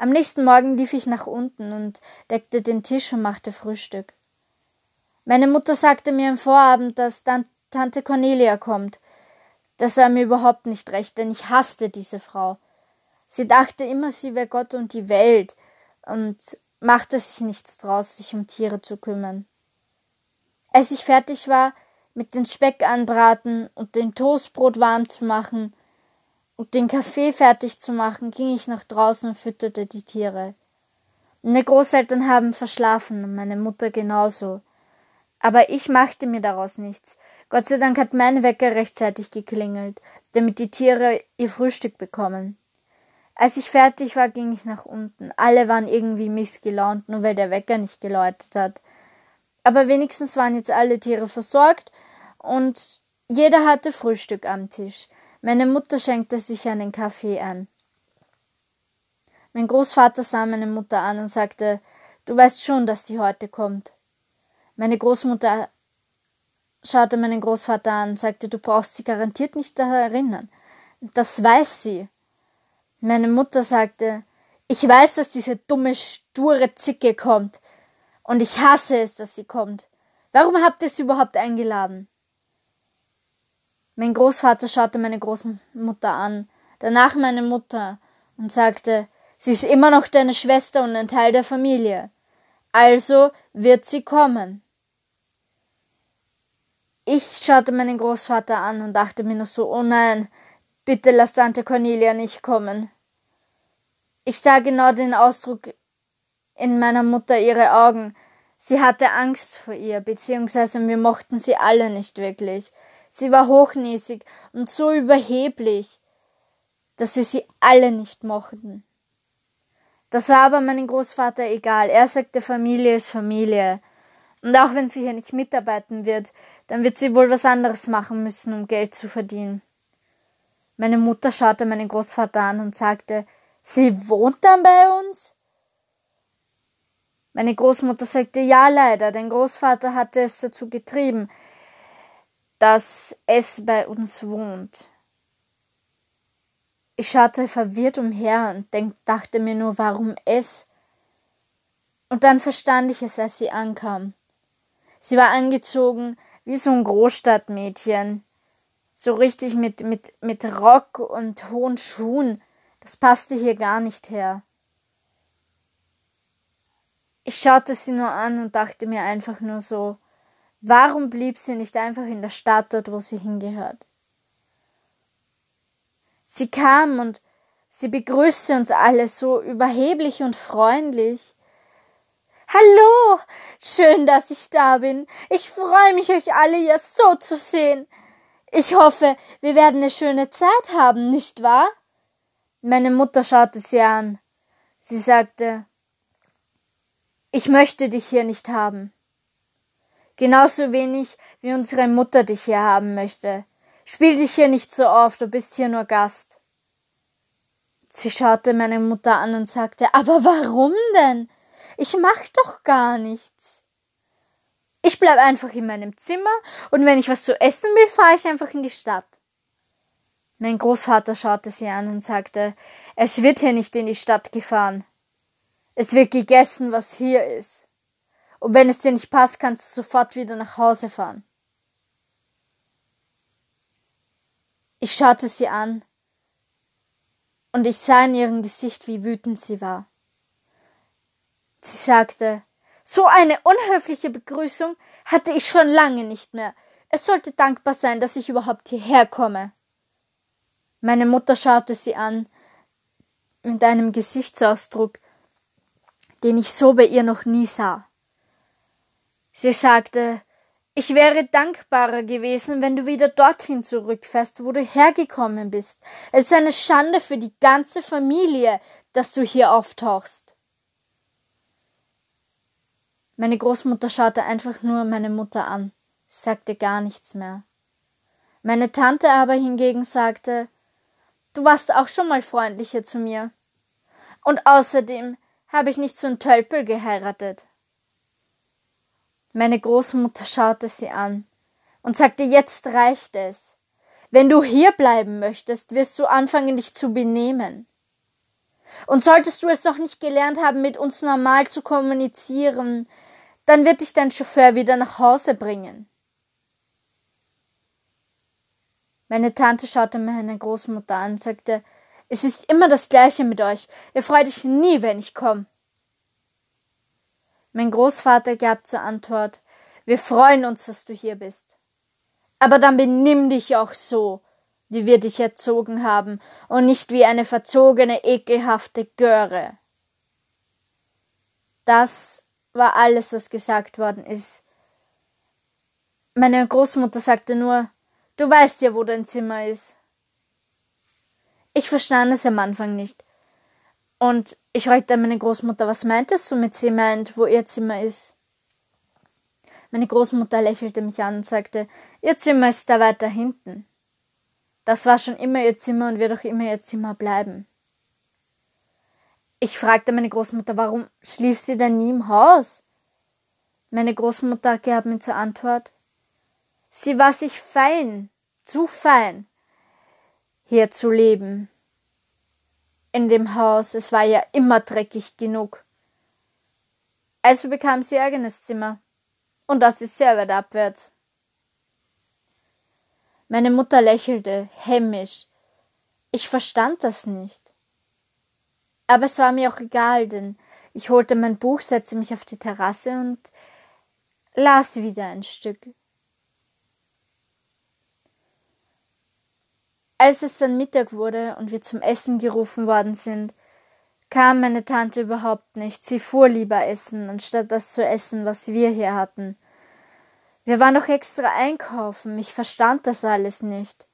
Am nächsten Morgen lief ich nach unten und deckte den Tisch und machte Frühstück. Meine Mutter sagte mir am Vorabend, dass dann Tante Cornelia kommt. Das war mir überhaupt nicht recht, denn ich hasste diese Frau. Sie dachte immer, sie wäre Gott und die Welt und machte sich nichts draus, sich um Tiere zu kümmern. Als ich fertig war, mit den Speck anbraten und den Toastbrot warm zu machen und den Kaffee fertig zu machen, ging ich nach draußen und fütterte die Tiere. Meine Großeltern haben verschlafen und meine Mutter genauso. Aber ich machte mir daraus nichts. Gott sei Dank hat mein Wecker rechtzeitig geklingelt, damit die Tiere ihr Frühstück bekommen. Als ich fertig war, ging ich nach unten. Alle waren irgendwie missgelaunt, nur weil der Wecker nicht geläutet hat. Aber wenigstens waren jetzt alle Tiere versorgt und jeder hatte Frühstück am Tisch. Meine Mutter schenkte sich einen Kaffee an. Mein Großvater sah meine Mutter an und sagte, du weißt schon, dass sie heute kommt. Meine Großmutter schaute meinen Großvater an und sagte, du brauchst sie garantiert nicht daran erinnern. Das weiß sie. Meine Mutter sagte, ich weiß, dass diese dumme, sture Zicke kommt. Und ich hasse es, dass sie kommt. Warum habt ihr sie überhaupt eingeladen? Mein Großvater schaute meine Großmutter an, danach meine Mutter und sagte, sie ist immer noch deine Schwester und ein Teil der Familie. Also wird sie kommen. Ich schaute meinen Großvater an und dachte mir nur so, oh nein, bitte lass Tante Cornelia nicht kommen. Ich sah genau den Ausdruck in meiner Mutter ihre Augen. Sie hatte Angst vor ihr, beziehungsweise wir mochten sie alle nicht wirklich. Sie war hochnäsig und so überheblich, dass wir sie alle nicht mochten. Das war aber meinem Großvater egal. Er sagte, Familie ist Familie. Und auch wenn sie hier nicht mitarbeiten wird, dann wird sie wohl was anderes machen müssen, um Geld zu verdienen. Meine Mutter schaute meinen Großvater an und sagte, Sie wohnt dann bei uns? Meine Großmutter sagte, ja leider, dein Großvater hatte es dazu getrieben, dass es bei uns wohnt. Ich schaute verwirrt umher und denk, dachte mir nur, warum es? Und dann verstand ich es, als sie ankam. Sie war angezogen wie so ein Großstadtmädchen. So richtig mit, mit, mit Rock und hohen Schuhen. Das passte hier gar nicht her. Ich schaute sie nur an und dachte mir einfach nur so, warum blieb sie nicht einfach in der Stadt dort, wo sie hingehört? Sie kam und sie begrüßte uns alle so überheblich und freundlich. Hallo, schön, dass ich da bin. Ich freue mich, euch alle hier so zu sehen. Ich hoffe, wir werden eine schöne Zeit haben, nicht wahr? Meine Mutter schaute sie an. Sie sagte, ich möchte dich hier nicht haben. Genauso wenig wie unsere Mutter dich hier haben möchte. Spiel dich hier nicht so oft, du bist hier nur Gast. Sie schaute meine Mutter an und sagte, aber warum denn? Ich mach doch gar nichts. Ich bleib einfach in meinem Zimmer und wenn ich was zu essen will, fahre ich einfach in die Stadt. Mein Großvater schaute sie an und sagte, es wird hier nicht in die Stadt gefahren. Es wird gegessen, was hier ist. Und wenn es dir nicht passt, kannst du sofort wieder nach Hause fahren. Ich schaute sie an und ich sah in ihrem Gesicht, wie wütend sie war. Sie sagte, so eine unhöfliche Begrüßung hatte ich schon lange nicht mehr. Es sollte dankbar sein, dass ich überhaupt hierher komme. Meine Mutter schaute sie an mit einem Gesichtsausdruck, den ich so bei ihr noch nie sah. Sie sagte, ich wäre dankbarer gewesen, wenn du wieder dorthin zurückfährst, wo du hergekommen bist. Es ist eine Schande für die ganze Familie, dass du hier auftauchst. Meine Großmutter schaute einfach nur meine Mutter an, sagte gar nichts mehr. Meine Tante aber hingegen sagte, du warst auch schon mal freundlicher zu mir. Und außerdem habe ich nicht so einen Tölpel geheiratet. Meine Großmutter schaute sie an und sagte, jetzt reicht es. Wenn du hier bleiben möchtest, wirst du anfangen, dich zu benehmen. Und solltest du es noch nicht gelernt haben, mit uns normal zu kommunizieren, dann wird dich dein Chauffeur wieder nach Hause bringen. Meine Tante schaute meine Großmutter an und sagte, es ist immer das Gleiche mit euch. Ihr freut euch nie, wenn ich komme. Mein Großvater gab zur Antwort, wir freuen uns, dass du hier bist. Aber dann benimm dich auch so, wie wir dich erzogen haben, und nicht wie eine verzogene, ekelhafte Göre. Das war alles, was gesagt worden ist. Meine Großmutter sagte nur, du weißt ja, wo dein Zimmer ist. Ich verstand es am Anfang nicht. Und ich fragte meine Großmutter, was meintest du mit sie meint, wo ihr Zimmer ist? Meine Großmutter lächelte mich an und sagte, ihr Zimmer ist da weiter hinten. Das war schon immer ihr Zimmer und wird auch immer ihr Zimmer bleiben. Ich fragte meine Großmutter, warum schlief sie denn nie im Haus? Meine Großmutter gab mir zur Antwort, sie war sich fein, zu fein, hier zu leben. In dem Haus, es war ja immer dreckig genug. Also bekam sie eigenes Zimmer. Und das ist sehr weit abwärts. Meine Mutter lächelte, hämisch. Ich verstand das nicht. Aber es war mir auch egal, denn ich holte mein Buch, setzte mich auf die Terrasse und las wieder ein Stück. Als es dann Mittag wurde und wir zum Essen gerufen worden sind, kam meine Tante überhaupt nicht. Sie fuhr lieber essen, anstatt das zu essen, was wir hier hatten. Wir waren doch extra einkaufen. Ich verstand das alles nicht.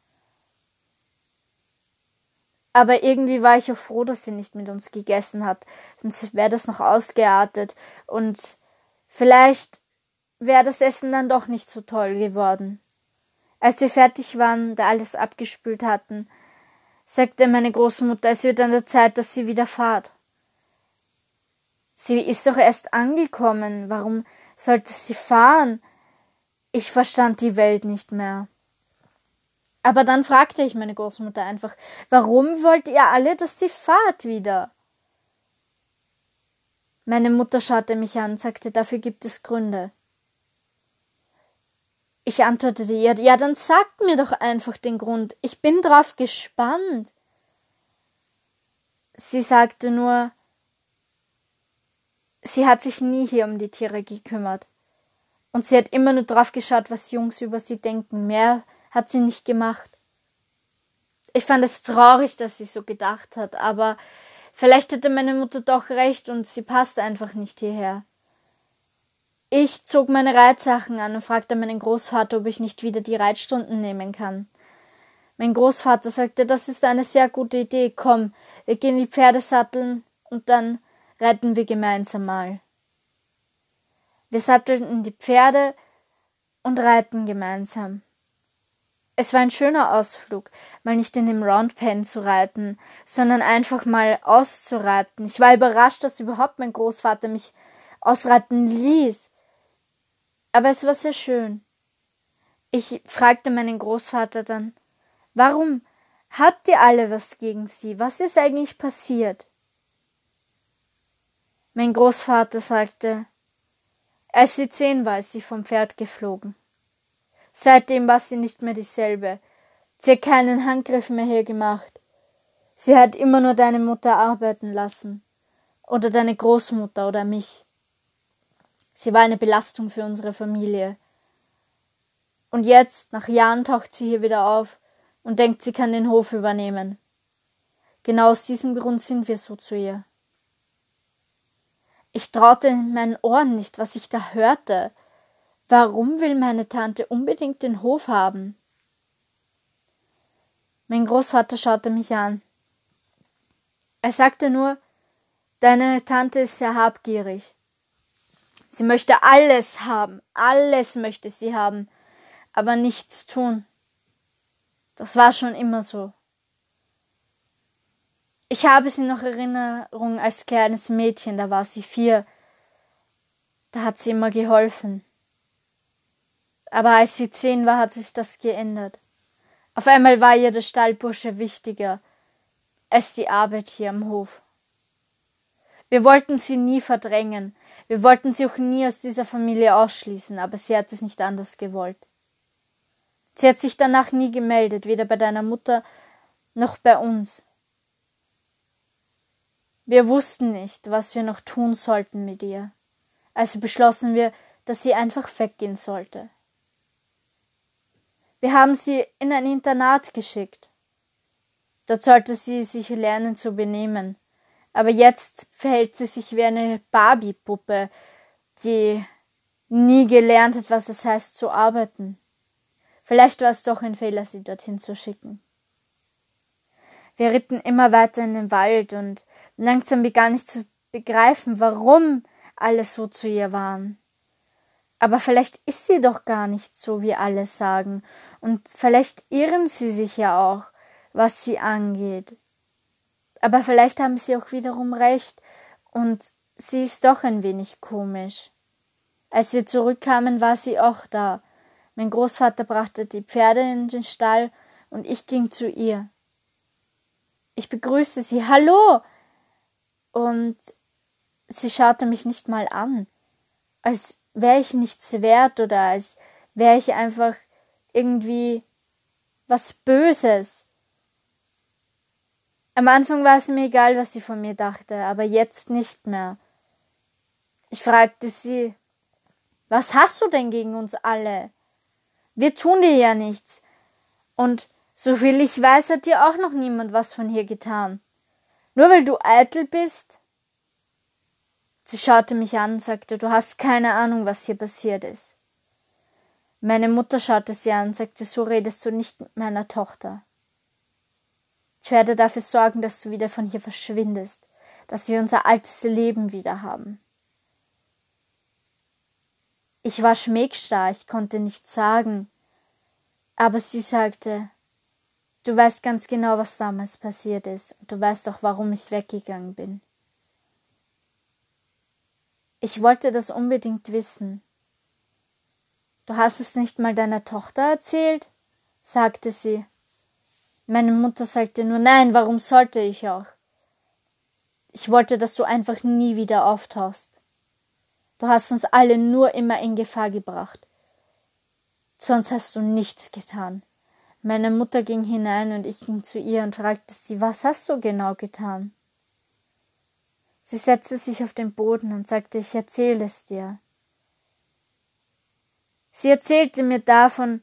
Aber irgendwie war ich auch froh, dass sie nicht mit uns gegessen hat, sonst wäre das noch ausgeartet und vielleicht wäre das Essen dann doch nicht so toll geworden. Als wir fertig waren, da alles abgespült hatten, sagte meine Großmutter, es wird an der Zeit, dass sie wieder fahrt. Sie ist doch erst angekommen. Warum sollte sie fahren? Ich verstand die Welt nicht mehr. Aber dann fragte ich meine Großmutter einfach, warum wollt ihr alle, dass sie fahrt wieder? Meine Mutter schaute mich an und sagte, dafür gibt es Gründe. Ich antwortete ihr, ja, dann sagt mir doch einfach den Grund. Ich bin drauf gespannt. Sie sagte nur, sie hat sich nie hier um die Tiere gekümmert. Und sie hat immer nur drauf geschaut, was Jungs über sie denken. Mehr hat sie nicht gemacht. Ich fand es traurig, dass sie so gedacht hat, aber vielleicht hätte meine Mutter doch recht und sie passt einfach nicht hierher. Ich zog meine Reitsachen an und fragte meinen Großvater, ob ich nicht wieder die Reitstunden nehmen kann. Mein Großvater sagte, das ist eine sehr gute Idee. Komm, wir gehen die Pferde satteln und dann reiten wir gemeinsam mal. Wir sattelten die Pferde und reiten gemeinsam. Es war ein schöner Ausflug, mal nicht in dem Roundpen zu reiten, sondern einfach mal auszureiten. Ich war überrascht, dass überhaupt mein Großvater mich ausreiten ließ aber es war sehr schön. Ich fragte meinen Großvater dann, warum habt ihr alle was gegen sie? Was ist eigentlich passiert? Mein Großvater sagte, als sie zehn war, ist sie vom Pferd geflogen. Seitdem war sie nicht mehr dieselbe. Sie hat keinen Handgriff mehr hier gemacht. Sie hat immer nur deine Mutter arbeiten lassen. Oder deine Großmutter oder mich. Sie war eine Belastung für unsere Familie. Und jetzt, nach Jahren, taucht sie hier wieder auf und denkt, sie kann den Hof übernehmen. Genau aus diesem Grund sind wir so zu ihr. Ich traute in meinen Ohren nicht, was ich da hörte. Warum will meine Tante unbedingt den Hof haben? Mein Großvater schaute mich an. Er sagte nur, deine Tante ist sehr habgierig. Sie möchte alles haben, alles möchte sie haben, aber nichts tun. Das war schon immer so. Ich habe sie noch Erinnerung als kleines Mädchen, da war sie vier. Da hat sie immer geholfen. Aber als sie zehn war, hat sich das geändert. Auf einmal war ihr der Stallbursche wichtiger als die Arbeit hier am Hof. Wir wollten sie nie verdrängen. Wir wollten sie auch nie aus dieser Familie ausschließen, aber sie hat es nicht anders gewollt. Sie hat sich danach nie gemeldet, weder bei deiner Mutter noch bei uns. Wir wussten nicht, was wir noch tun sollten mit ihr. Also beschlossen wir, dass sie einfach weggehen sollte. Wir haben sie in ein Internat geschickt. Dort sollte sie sich lernen zu benehmen. Aber jetzt verhält sie sich wie eine Barbie-Puppe, die nie gelernt hat, was es heißt zu arbeiten. Vielleicht war es doch ein Fehler, sie dorthin zu schicken. Wir ritten immer weiter in den Wald und langsam begann ich zu begreifen, warum alle so zu ihr waren. Aber vielleicht ist sie doch gar nicht so, wie alle sagen, und vielleicht irren sie sich ja auch, was sie angeht. Aber vielleicht haben sie auch wiederum recht, und sie ist doch ein wenig komisch. Als wir zurückkamen, war sie auch da. Mein Großvater brachte die Pferde in den Stall, und ich ging zu ihr. Ich begrüßte sie. Hallo! Und sie schaute mich nicht mal an, als wäre ich nichts wert oder als wäre ich einfach irgendwie was Böses. Am Anfang war es mir egal, was sie von mir dachte, aber jetzt nicht mehr. Ich fragte sie, was hast du denn gegen uns alle? Wir tun dir ja nichts. Und soviel ich weiß, hat dir auch noch niemand was von hier getan. Nur weil du eitel bist? Sie schaute mich an und sagte, du hast keine Ahnung, was hier passiert ist. Meine Mutter schaute sie an und sagte, so redest du nicht mit meiner Tochter. Ich werde dafür sorgen, dass du wieder von hier verschwindest, dass wir unser altes Leben wieder haben. Ich war schmägstarr, ich konnte nichts sagen, aber sie sagte, du weißt ganz genau, was damals passiert ist, und du weißt auch, warum ich weggegangen bin. Ich wollte das unbedingt wissen. Du hast es nicht mal deiner Tochter erzählt? sagte sie. Meine Mutter sagte nur nein, warum sollte ich auch? Ich wollte, dass du einfach nie wieder auftauchst. Du hast uns alle nur immer in Gefahr gebracht. Sonst hast du nichts getan. Meine Mutter ging hinein und ich ging zu ihr und fragte sie, was hast du genau getan? Sie setzte sich auf den Boden und sagte, ich erzähle es dir. Sie erzählte mir davon,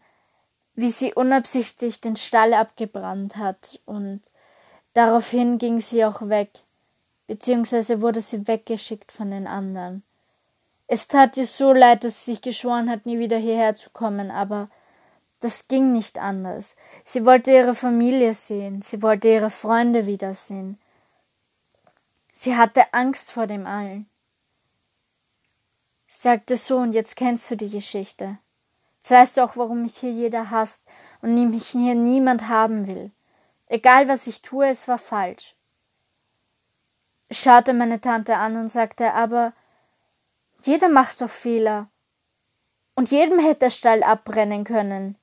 wie sie unabsichtlich den Stall abgebrannt hat, und daraufhin ging sie auch weg, beziehungsweise wurde sie weggeschickt von den anderen. Es tat ihr so leid, dass sie sich geschworen hat, nie wieder hierher zu kommen, aber das ging nicht anders. Sie wollte ihre Familie sehen, sie wollte ihre Freunde wiedersehen. Sie hatte Angst vor dem allen. Sagte so, und jetzt kennst du die Geschichte. Jetzt weißt du auch, warum mich hier jeder hasst und mich hier niemand haben will. Egal was ich tue, es war falsch. Ich schaute meine Tante an und sagte, aber jeder macht doch Fehler. Und jedem hätte der Stall abbrennen können.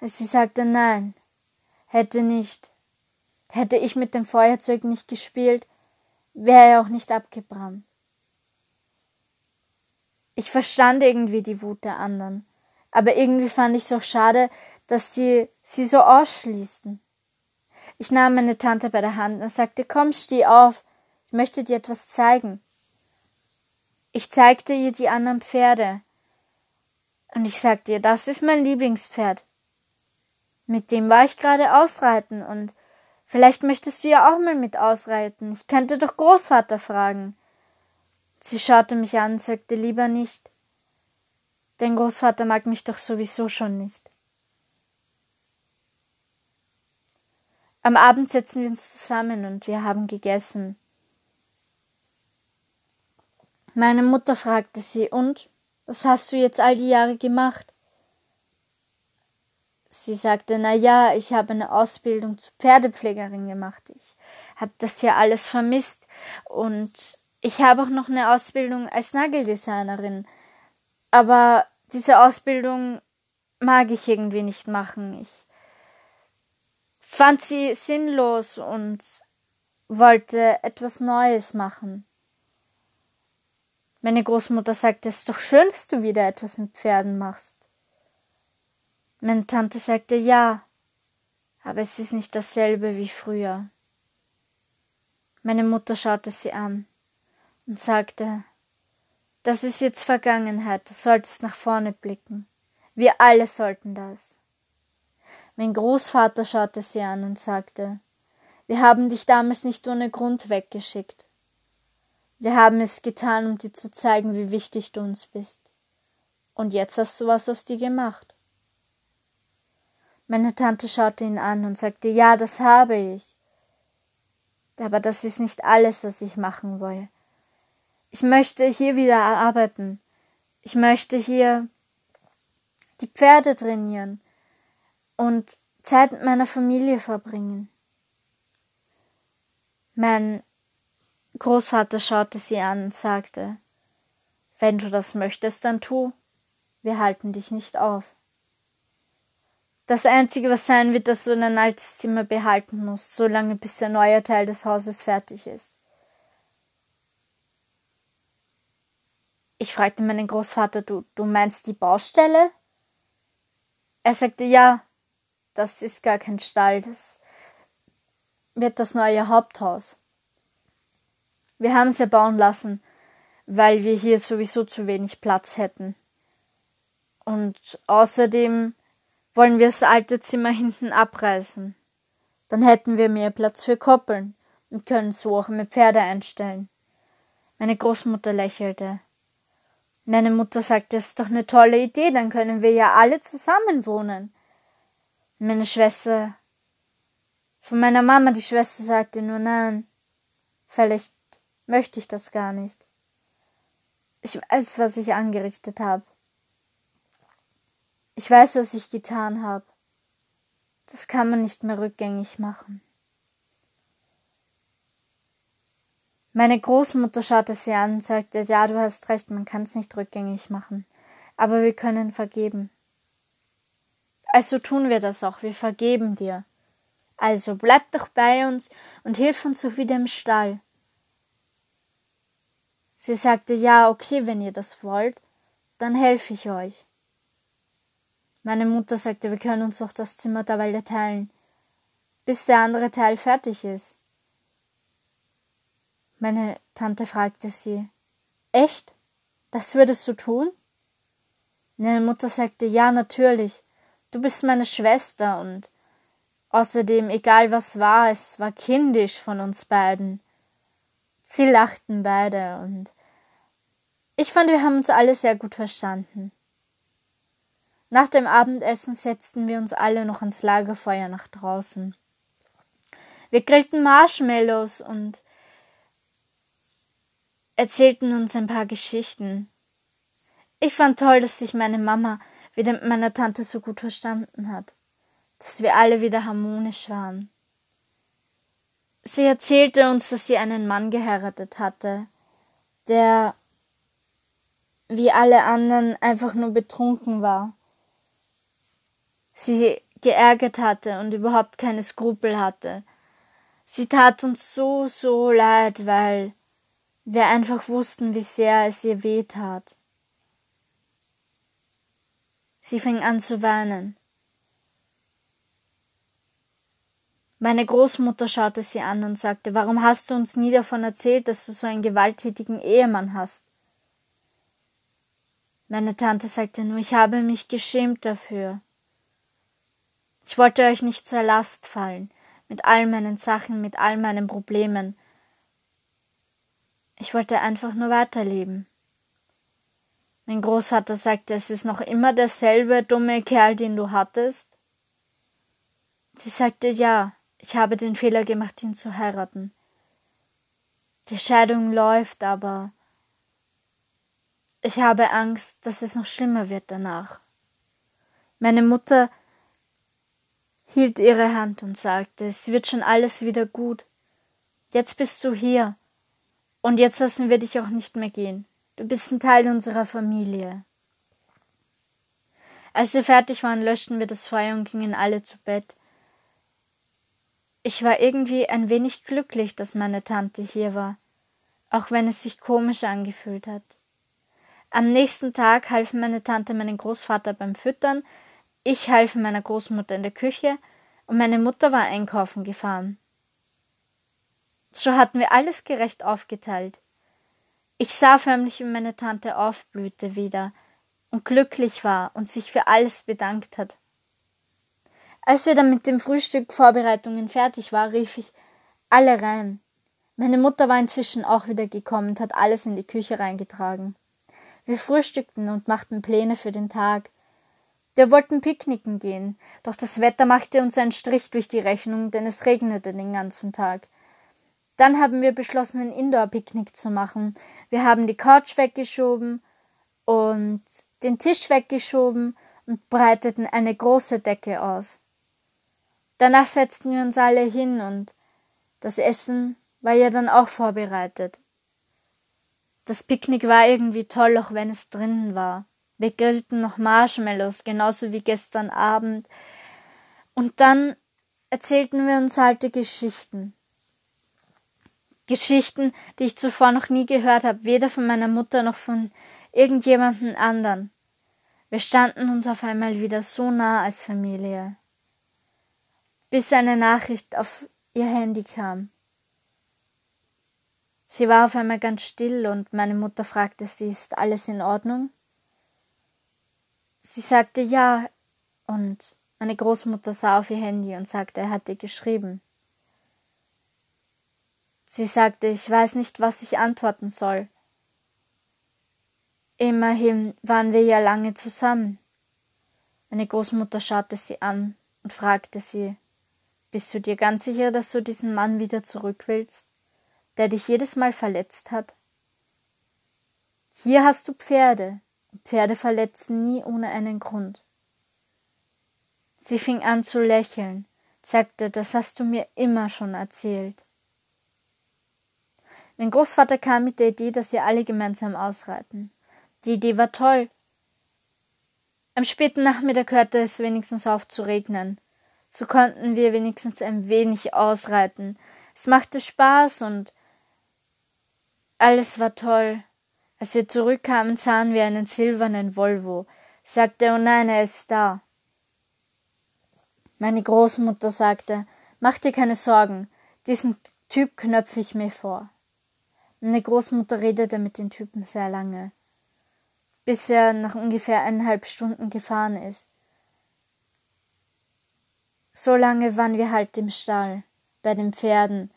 Sie sagte nein, hätte nicht. Hätte ich mit dem Feuerzeug nicht gespielt, wäre er auch nicht abgebrannt. Ich verstand irgendwie die Wut der anderen, aber irgendwie fand ich es auch schade, dass sie sie so ausschließen. Ich nahm meine Tante bei der Hand und sagte, komm, steh auf, ich möchte dir etwas zeigen. Ich zeigte ihr die anderen Pferde. Und ich sagte ihr, das ist mein Lieblingspferd. Mit dem war ich gerade ausreiten und Vielleicht möchtest du ja auch mal mit ausreiten. Ich könnte doch Großvater fragen. Sie schaute mich an und sagte lieber nicht. Dein Großvater mag mich doch sowieso schon nicht. Am Abend setzen wir uns zusammen und wir haben gegessen. Meine Mutter fragte sie, und was hast du jetzt all die Jahre gemacht? Sie sagte, na ja, ich habe eine Ausbildung zur Pferdepflegerin gemacht. Ich habe das hier alles vermisst und ich habe auch noch eine Ausbildung als Nageldesignerin. Aber diese Ausbildung mag ich irgendwie nicht machen. Ich fand sie sinnlos und wollte etwas Neues machen. Meine Großmutter sagte, es ist doch schön, dass du wieder etwas mit Pferden machst. Meine Tante sagte ja, aber es ist nicht dasselbe wie früher. Meine Mutter schaute sie an und sagte, das ist jetzt Vergangenheit, du solltest nach vorne blicken. Wir alle sollten das. Mein Großvater schaute sie an und sagte, wir haben dich damals nicht ohne Grund weggeschickt. Wir haben es getan, um dir zu zeigen, wie wichtig du uns bist. Und jetzt hast du was aus dir gemacht. Meine Tante schaute ihn an und sagte, ja, das habe ich. Aber das ist nicht alles, was ich machen will. Ich möchte hier wieder arbeiten. Ich möchte hier die Pferde trainieren und Zeit mit meiner Familie verbringen. Mein Großvater schaute sie an und sagte, wenn du das möchtest, dann tu. Wir halten dich nicht auf. Das Einzige, was sein wird, dass du in ein altes Zimmer behalten musst, solange bis der neue Teil des Hauses fertig ist. Ich fragte meinen Großvater, du, du meinst die Baustelle? Er sagte, ja, das ist gar kein Stall, das wird das neue Haupthaus. Wir haben es ja bauen lassen, weil wir hier sowieso zu wenig Platz hätten. Und außerdem wollen wir das alte Zimmer hinten abreißen. Dann hätten wir mehr Platz für Koppeln und können so auch mehr Pferde einstellen. Meine Großmutter lächelte. Meine Mutter sagte, es ist doch eine tolle Idee, dann können wir ja alle zusammen wohnen. Meine Schwester von meiner Mama, die Schwester sagte nur nein. Vielleicht möchte ich das gar nicht. Ich weiß, was ich angerichtet habe. Ich weiß, was ich getan habe. Das kann man nicht mehr rückgängig machen. Meine Großmutter schaute sie an und sagte, ja, du hast recht, man kann es nicht rückgängig machen, aber wir können vergeben. Also tun wir das auch, wir vergeben dir. Also bleib doch bei uns und hilf uns so wieder im Stall. Sie sagte, ja, okay, wenn ihr das wollt, dann helfe ich euch. Meine Mutter sagte, wir können uns doch das Zimmer derweil teilen, bis der andere Teil fertig ist. Meine Tante fragte sie, Echt? Das würdest du tun? Meine Mutter sagte, ja, natürlich. Du bist meine Schwester und außerdem, egal was war, es war kindisch von uns beiden. Sie lachten beide und ich fand, wir haben uns alle sehr gut verstanden. Nach dem Abendessen setzten wir uns alle noch ans Lagerfeuer nach draußen. Wir grillten Marshmallows und erzählten uns ein paar Geschichten. Ich fand toll, dass sich meine Mama wieder mit meiner Tante so gut verstanden hat, dass wir alle wieder harmonisch waren. Sie erzählte uns, dass sie einen Mann geheiratet hatte, der wie alle anderen einfach nur betrunken war sie geärgert hatte und überhaupt keine Skrupel hatte. Sie tat uns so, so leid, weil wir einfach wussten, wie sehr es ihr weh tat. Sie fing an zu weinen. Meine Großmutter schaute sie an und sagte, warum hast du uns nie davon erzählt, dass du so einen gewalttätigen Ehemann hast? Meine Tante sagte nur, ich habe mich geschämt dafür. Ich wollte euch nicht zur Last fallen, mit all meinen Sachen, mit all meinen Problemen. Ich wollte einfach nur weiterleben. Mein Großvater sagte, es ist noch immer derselbe dumme Kerl, den du hattest. Sie sagte ja, ich habe den Fehler gemacht, ihn zu heiraten. Die Scheidung läuft, aber ich habe Angst, dass es noch schlimmer wird danach. Meine Mutter hielt ihre Hand und sagte, es wird schon alles wieder gut. Jetzt bist du hier. Und jetzt lassen wir dich auch nicht mehr gehen. Du bist ein Teil unserer Familie. Als wir fertig waren, löschten wir das Feuer und gingen alle zu Bett. Ich war irgendwie ein wenig glücklich, dass meine Tante hier war, auch wenn es sich komisch angefühlt hat. Am nächsten Tag half meine Tante meinem Großvater beim Füttern, ich half meiner Großmutter in der Küche und meine Mutter war einkaufen gefahren. So hatten wir alles gerecht aufgeteilt. Ich sah förmlich, wie meine Tante aufblühte wieder und glücklich war und sich für alles bedankt hat. Als wir dann mit dem Frühstück-Vorbereitungen fertig war, rief ich alle rein. Meine Mutter war inzwischen auch wieder gekommen und hat alles in die Küche reingetragen. Wir frühstückten und machten Pläne für den Tag. Wir wollten picknicken gehen, doch das Wetter machte uns einen Strich durch die Rechnung, denn es regnete den ganzen Tag. Dann haben wir beschlossen, ein Indoor-Picknick zu machen. Wir haben die Couch weggeschoben und den Tisch weggeschoben und breiteten eine große Decke aus. Danach setzten wir uns alle hin und das Essen war ja dann auch vorbereitet. Das Picknick war irgendwie toll, auch wenn es drinnen war. Wir grillten noch Marshmallows, genauso wie gestern Abend. Und dann erzählten wir uns alte Geschichten. Geschichten, die ich zuvor noch nie gehört habe, weder von meiner Mutter noch von irgendjemandem anderen. Wir standen uns auf einmal wieder so nah als Familie bis eine Nachricht auf ihr Handy kam. Sie war auf einmal ganz still und meine Mutter fragte sie, ist alles in Ordnung? Sie sagte ja und meine Großmutter sah auf ihr Handy und sagte, er hatte geschrieben. Sie sagte, ich weiß nicht, was ich antworten soll. Immerhin waren wir ja lange zusammen. Meine Großmutter schaute sie an und fragte sie, bist du dir ganz sicher, dass du diesen Mann wieder zurück willst, der dich jedes Mal verletzt hat? Hier hast du Pferde, Pferde verletzen nie ohne einen Grund. Sie fing an zu lächeln, sagte, das hast du mir immer schon erzählt. Mein Großvater kam mit der Idee, dass wir alle gemeinsam ausreiten. Die Idee war toll. Am späten Nachmittag hörte es wenigstens auf zu regnen. So konnten wir wenigstens ein wenig ausreiten. Es machte Spaß und alles war toll. Als wir zurückkamen, sahen wir einen silbernen Volvo. Ich sagte, oh nein, er ist da. Meine Großmutter sagte, mach dir keine Sorgen, diesen Typ knöpfe ich mir vor. Meine Großmutter redete mit dem Typen sehr lange, bis er nach ungefähr eineinhalb Stunden gefahren ist. So lange waren wir halt im Stall, bei den Pferden.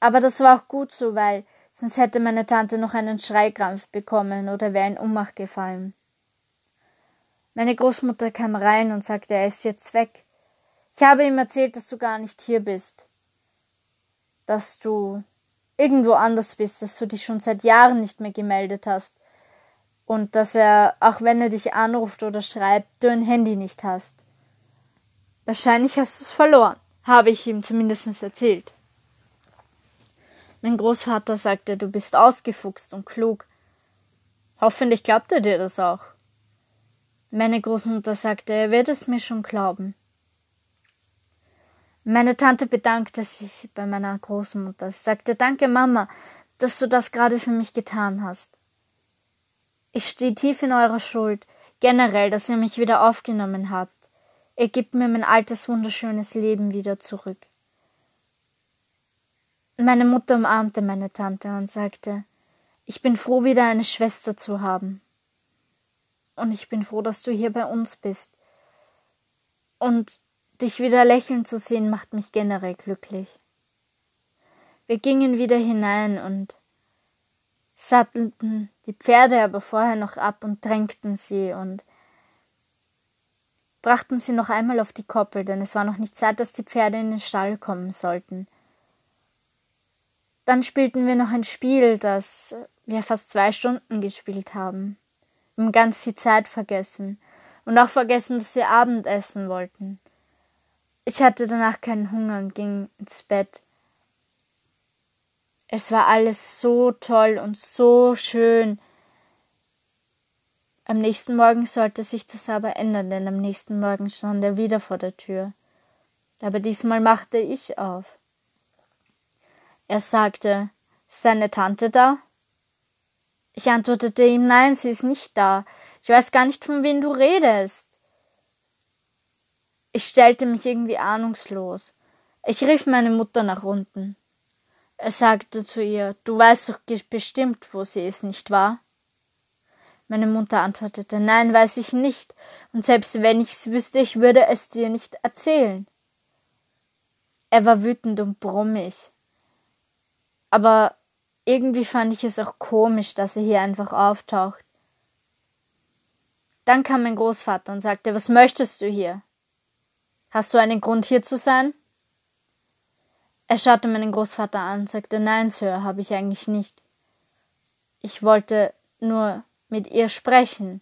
Aber das war auch gut so, weil sonst hätte meine Tante noch einen Schreikrampf bekommen oder wäre in Ohnmacht gefallen. Meine Großmutter kam rein und sagte, er ist jetzt weg. Ich habe ihm erzählt, dass du gar nicht hier bist. Dass du irgendwo anders bist, dass du dich schon seit Jahren nicht mehr gemeldet hast. Und dass er, auch wenn er dich anruft oder schreibt, du ein Handy nicht hast. Wahrscheinlich hast du es verloren, habe ich ihm zumindest erzählt. Mein Großvater sagte, du bist ausgefuchst und klug. Hoffentlich glaubt er dir das auch. Meine Großmutter sagte, er wird es mir schon glauben. Meine Tante bedankte sich bei meiner Großmutter. Sie sagte, danke Mama, dass du das gerade für mich getan hast. Ich stehe tief in eurer Schuld, generell, dass ihr mich wieder aufgenommen habt. Er gibt mir mein altes, wunderschönes Leben wieder zurück. Meine Mutter umarmte meine Tante und sagte, ich bin froh, wieder eine Schwester zu haben. Und ich bin froh, dass du hier bei uns bist. Und dich wieder lächeln zu sehen, macht mich generell glücklich. Wir gingen wieder hinein und sattelten die Pferde aber vorher noch ab und drängten sie und brachten sie noch einmal auf die Koppel, denn es war noch nicht Zeit, dass die Pferde in den Stall kommen sollten. Dann spielten wir noch ein Spiel, das wir fast zwei Stunden gespielt haben. Wir haben ganz die Zeit vergessen und auch vergessen, dass wir Abendessen wollten. Ich hatte danach keinen Hunger und ging ins Bett. Es war alles so toll und so schön, am nächsten Morgen sollte sich das aber ändern, denn am nächsten Morgen stand er wieder vor der Tür. Aber diesmal machte ich auf. Er sagte, ist deine Tante da? Ich antwortete ihm, nein, sie ist nicht da. Ich weiß gar nicht, von wem du redest. Ich stellte mich irgendwie ahnungslos. Ich rief meine Mutter nach unten. Er sagte zu ihr, du weißt doch bestimmt, wo sie ist, nicht wahr? Meine Mutter antwortete, nein, weiß ich nicht, und selbst wenn ich's wüsste, ich würde es dir nicht erzählen. Er war wütend und brummig. Aber irgendwie fand ich es auch komisch, dass er hier einfach auftaucht. Dann kam mein Großvater und sagte, was möchtest du hier? Hast du einen Grund hier zu sein? Er schaute meinen Großvater an, sagte, nein, Sir, habe ich eigentlich nicht. Ich wollte nur mit ihr sprechen.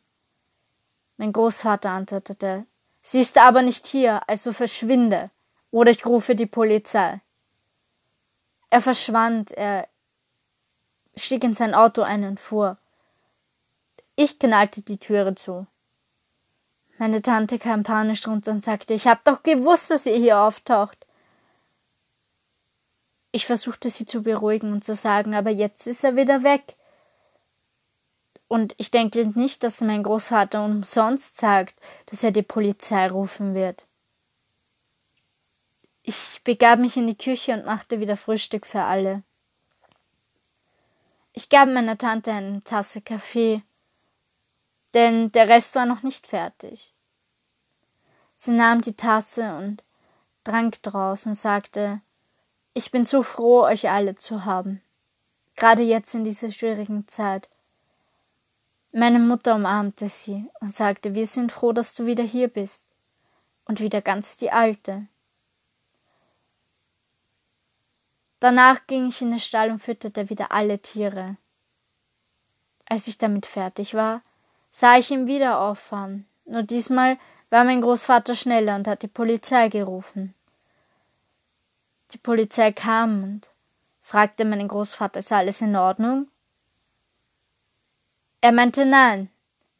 Mein Großvater antwortete, sie ist aber nicht hier, also verschwinde, oder ich rufe die Polizei. Er verschwand, er stieg in sein Auto ein und fuhr. Ich knallte die Türe zu. Meine Tante kam panisch runter und sagte, ich hab doch gewusst, dass ihr hier auftaucht. Ich versuchte sie zu beruhigen und zu sagen, aber jetzt ist er wieder weg. Und ich denke nicht, dass mein Großvater umsonst sagt, dass er die Polizei rufen wird. Ich begab mich in die Küche und machte wieder Frühstück für alle. Ich gab meiner Tante eine Tasse Kaffee, denn der Rest war noch nicht fertig. Sie nahm die Tasse und trank draus und sagte, ich bin so froh, euch alle zu haben, gerade jetzt in dieser schwierigen Zeit. Meine Mutter umarmte sie und sagte, wir sind froh, dass du wieder hier bist und wieder ganz die Alte. Danach ging ich in den Stall und fütterte wieder alle Tiere. Als ich damit fertig war, sah ich ihn wieder auffahren, nur diesmal war mein Großvater schneller und hat die Polizei gerufen. Die Polizei kam und fragte meinen Großvater, ist alles in Ordnung? Er meinte nein.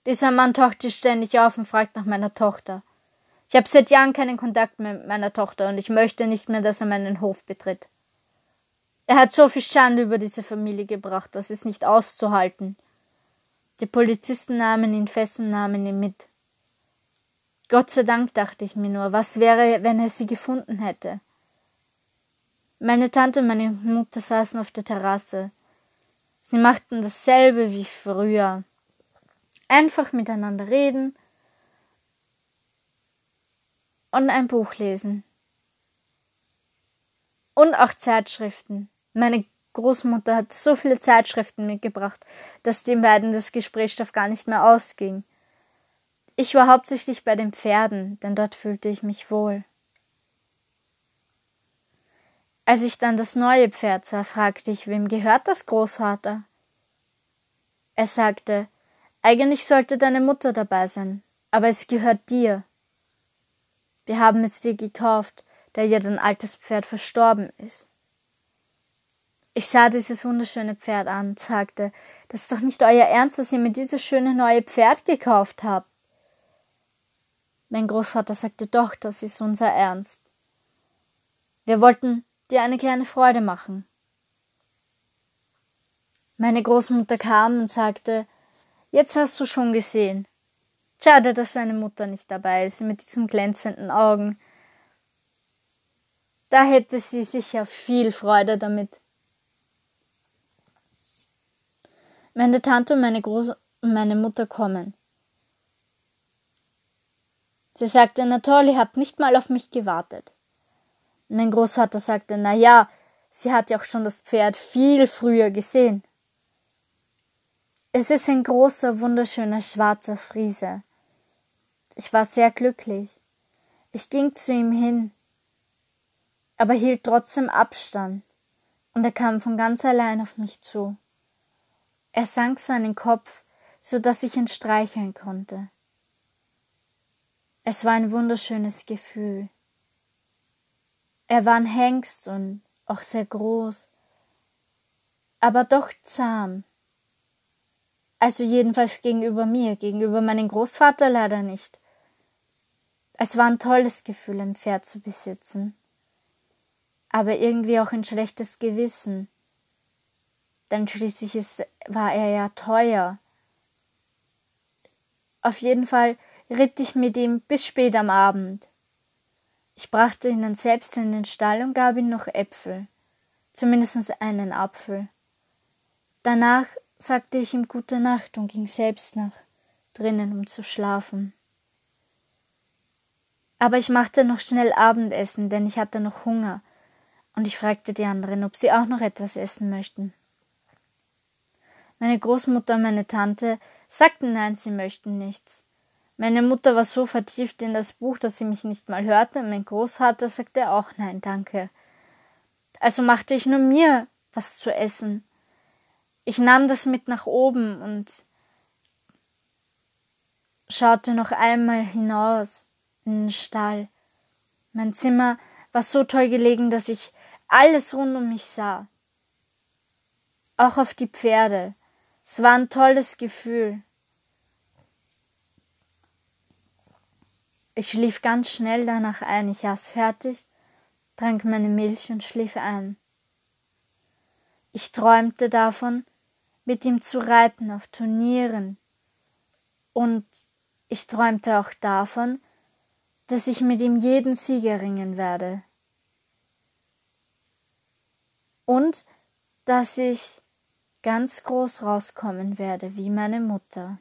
Dieser Mann taucht ständig auf und fragt nach meiner Tochter. Ich habe seit Jahren keinen Kontakt mehr mit meiner Tochter und ich möchte nicht mehr, dass er meinen Hof betritt. Er hat so viel Schande über diese Familie gebracht, das ist nicht auszuhalten. Die Polizisten nahmen ihn fest und nahmen ihn mit. Gott sei Dank, dachte ich mir nur, was wäre, wenn er sie gefunden hätte? Meine Tante und meine Mutter saßen auf der Terrasse. Sie machten dasselbe wie früher. Einfach miteinander reden und ein Buch lesen. Und auch Zeitschriften. Meine Großmutter hat so viele Zeitschriften mitgebracht, dass den beiden das Gesprächsstoff gar nicht mehr ausging. Ich war hauptsächlich bei den Pferden, denn dort fühlte ich mich wohl. Als ich dann das neue Pferd sah, fragte ich, wem gehört das Großvater? Er sagte, eigentlich sollte deine Mutter dabei sein, aber es gehört dir. Wir haben es dir gekauft, da ja dein altes Pferd verstorben ist. Ich sah dieses wunderschöne Pferd an und sagte, das ist doch nicht euer Ernst, dass ihr mir dieses schöne neue Pferd gekauft habt. Mein Großvater sagte doch, das ist unser Ernst. Wir wollten dir eine kleine Freude machen. Meine Großmutter kam und sagte, jetzt hast du schon gesehen. Schade, dass seine Mutter nicht dabei ist, mit diesen glänzenden Augen. Da hätte sie sicher viel Freude damit. Meine Tante und meine Groß und meine Mutter kommen. Sie sagte, na toll, ihr habt nicht mal auf mich gewartet. Mein Großvater sagte, na ja, sie hat ja auch schon das Pferd viel früher gesehen. Es ist ein großer, wunderschöner schwarzer Friese. Ich war sehr glücklich. Ich ging zu ihm hin, aber hielt trotzdem Abstand, und er kam von ganz allein auf mich zu. Er sank seinen Kopf, so dass ich ihn streicheln konnte. Es war ein wunderschönes Gefühl. Er war ein Hengst und auch sehr groß, aber doch zahm. Also jedenfalls gegenüber mir, gegenüber meinem Großvater leider nicht. Es war ein tolles Gefühl, ein Pferd zu besitzen, aber irgendwie auch ein schlechtes Gewissen, denn schließlich ist, war er ja teuer. Auf jeden Fall ritt ich mit ihm bis spät am Abend. Ich brachte ihn dann selbst in den Stall und gab ihm noch Äpfel, zumindest einen Apfel. Danach sagte ich ihm gute Nacht und ging selbst nach drinnen, um zu schlafen. Aber ich machte noch schnell Abendessen, denn ich hatte noch Hunger, und ich fragte die anderen, ob sie auch noch etwas essen möchten. Meine Großmutter und meine Tante sagten nein, sie möchten nichts. Meine Mutter war so vertieft in das Buch, dass sie mich nicht mal hörte, mein Großvater sagte auch nein, danke. Also machte ich nur mir was zu essen. Ich nahm das mit nach oben und schaute noch einmal hinaus in den Stall. Mein Zimmer war so toll gelegen, dass ich alles rund um mich sah. Auch auf die Pferde. Es war ein tolles Gefühl. Ich schlief ganz schnell danach ein. Ich aß fertig, trank meine Milch und schlief ein. Ich träumte davon, mit ihm zu reiten auf Turnieren. Und ich träumte auch davon, dass ich mit ihm jeden Sieg erringen werde. Und dass ich ganz groß rauskommen werde wie meine Mutter.